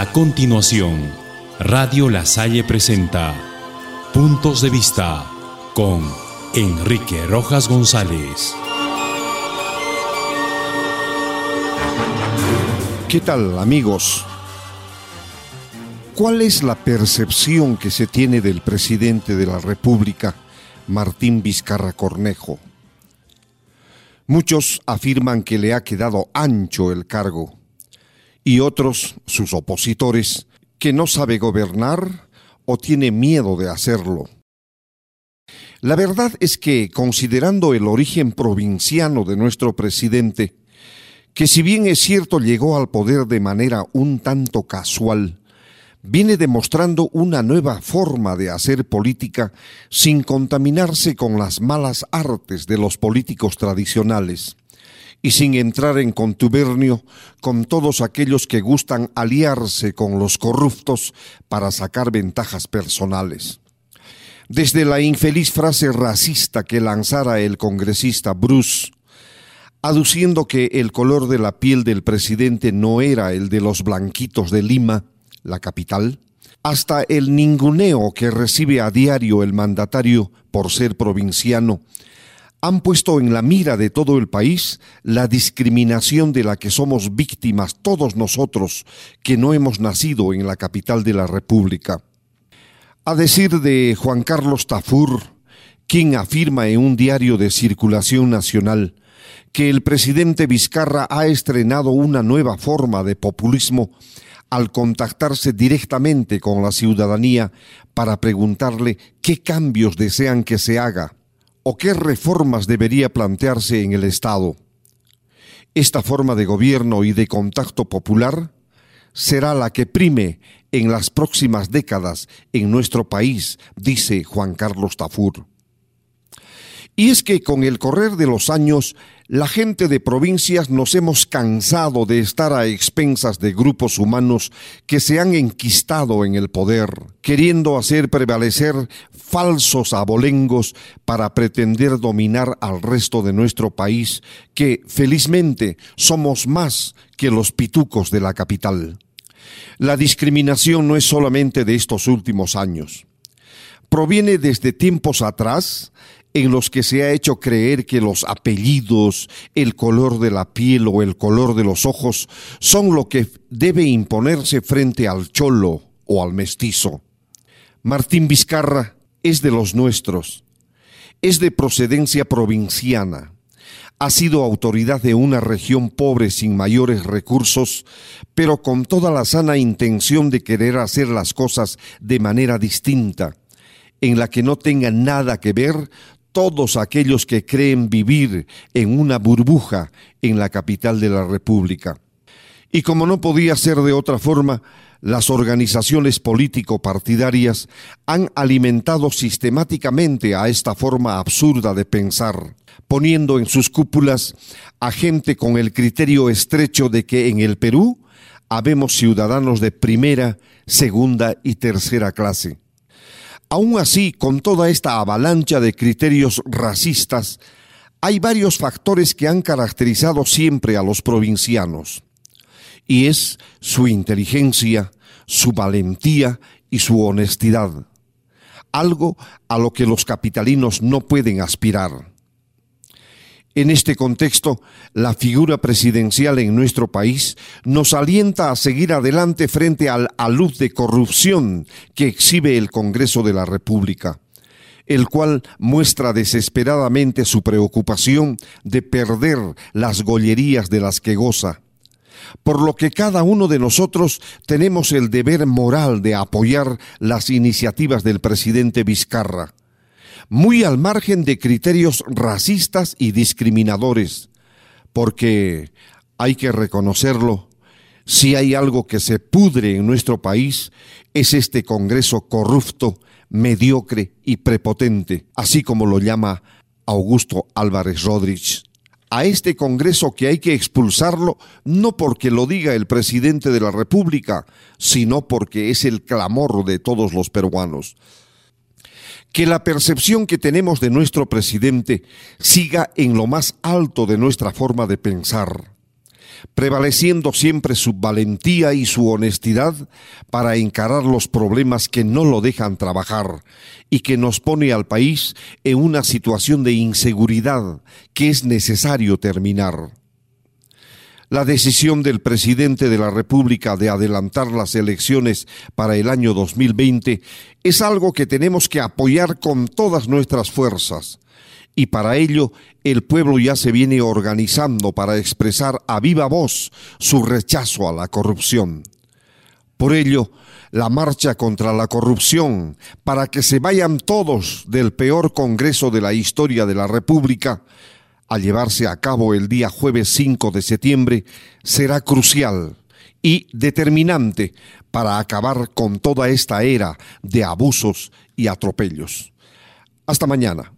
A continuación, Radio La Salle presenta Puntos de Vista con Enrique Rojas González. ¿Qué tal amigos? ¿Cuál es la percepción que se tiene del presidente de la República, Martín Vizcarra Cornejo? Muchos afirman que le ha quedado ancho el cargo y otros, sus opositores, que no sabe gobernar o tiene miedo de hacerlo. La verdad es que, considerando el origen provinciano de nuestro presidente, que si bien es cierto llegó al poder de manera un tanto casual, viene demostrando una nueva forma de hacer política sin contaminarse con las malas artes de los políticos tradicionales y sin entrar en contubernio con todos aquellos que gustan aliarse con los corruptos para sacar ventajas personales. Desde la infeliz frase racista que lanzara el congresista Bruce, aduciendo que el color de la piel del presidente no era el de los blanquitos de Lima, la capital, hasta el ninguneo que recibe a diario el mandatario por ser provinciano, han puesto en la mira de todo el país la discriminación de la que somos víctimas todos nosotros que no hemos nacido en la capital de la República. A decir de Juan Carlos Tafur, quien afirma en un diario de circulación nacional que el presidente Vizcarra ha estrenado una nueva forma de populismo al contactarse directamente con la ciudadanía para preguntarle qué cambios desean que se haga o qué reformas debería plantearse en el Estado. Esta forma de gobierno y de contacto popular será la que prime en las próximas décadas en nuestro país, dice Juan Carlos Tafur. Y es que con el correr de los años, la gente de provincias nos hemos cansado de estar a expensas de grupos humanos que se han enquistado en el poder, queriendo hacer prevalecer falsos abolengos para pretender dominar al resto de nuestro país, que felizmente somos más que los pitucos de la capital. La discriminación no es solamente de estos últimos años. Proviene desde tiempos atrás en los que se ha hecho creer que los apellidos, el color de la piel o el color de los ojos son lo que debe imponerse frente al cholo o al mestizo. Martín Vizcarra es de los nuestros, es de procedencia provinciana, ha sido autoridad de una región pobre sin mayores recursos, pero con toda la sana intención de querer hacer las cosas de manera distinta, en la que no tenga nada que ver todos aquellos que creen vivir en una burbuja en la capital de la República. Y como no podía ser de otra forma, las organizaciones político-partidarias han alimentado sistemáticamente a esta forma absurda de pensar, poniendo en sus cúpulas a gente con el criterio estrecho de que en el Perú habemos ciudadanos de primera, segunda y tercera clase. Aún así, con toda esta avalancha de criterios racistas, hay varios factores que han caracterizado siempre a los provincianos, y es su inteligencia, su valentía y su honestidad, algo a lo que los capitalinos no pueden aspirar. En este contexto, la figura presidencial en nuestro país nos alienta a seguir adelante frente al alud de corrupción que exhibe el Congreso de la República, el cual muestra desesperadamente su preocupación de perder las gollerías de las que goza. Por lo que cada uno de nosotros tenemos el deber moral de apoyar las iniciativas del presidente Vizcarra muy al margen de criterios racistas y discriminadores, porque hay que reconocerlo, si hay algo que se pudre en nuestro país, es este Congreso corrupto, mediocre y prepotente, así como lo llama Augusto Álvarez Rodríguez. A este Congreso que hay que expulsarlo no porque lo diga el presidente de la República, sino porque es el clamor de todos los peruanos que la percepción que tenemos de nuestro presidente siga en lo más alto de nuestra forma de pensar, prevaleciendo siempre su valentía y su honestidad para encarar los problemas que no lo dejan trabajar y que nos pone al país en una situación de inseguridad que es necesario terminar. La decisión del presidente de la República de adelantar las elecciones para el año 2020 es algo que tenemos que apoyar con todas nuestras fuerzas y para ello el pueblo ya se viene organizando para expresar a viva voz su rechazo a la corrupción. Por ello, la marcha contra la corrupción, para que se vayan todos del peor Congreso de la historia de la República, a llevarse a cabo el día jueves 5 de septiembre, será crucial y determinante para acabar con toda esta era de abusos y atropellos. Hasta mañana.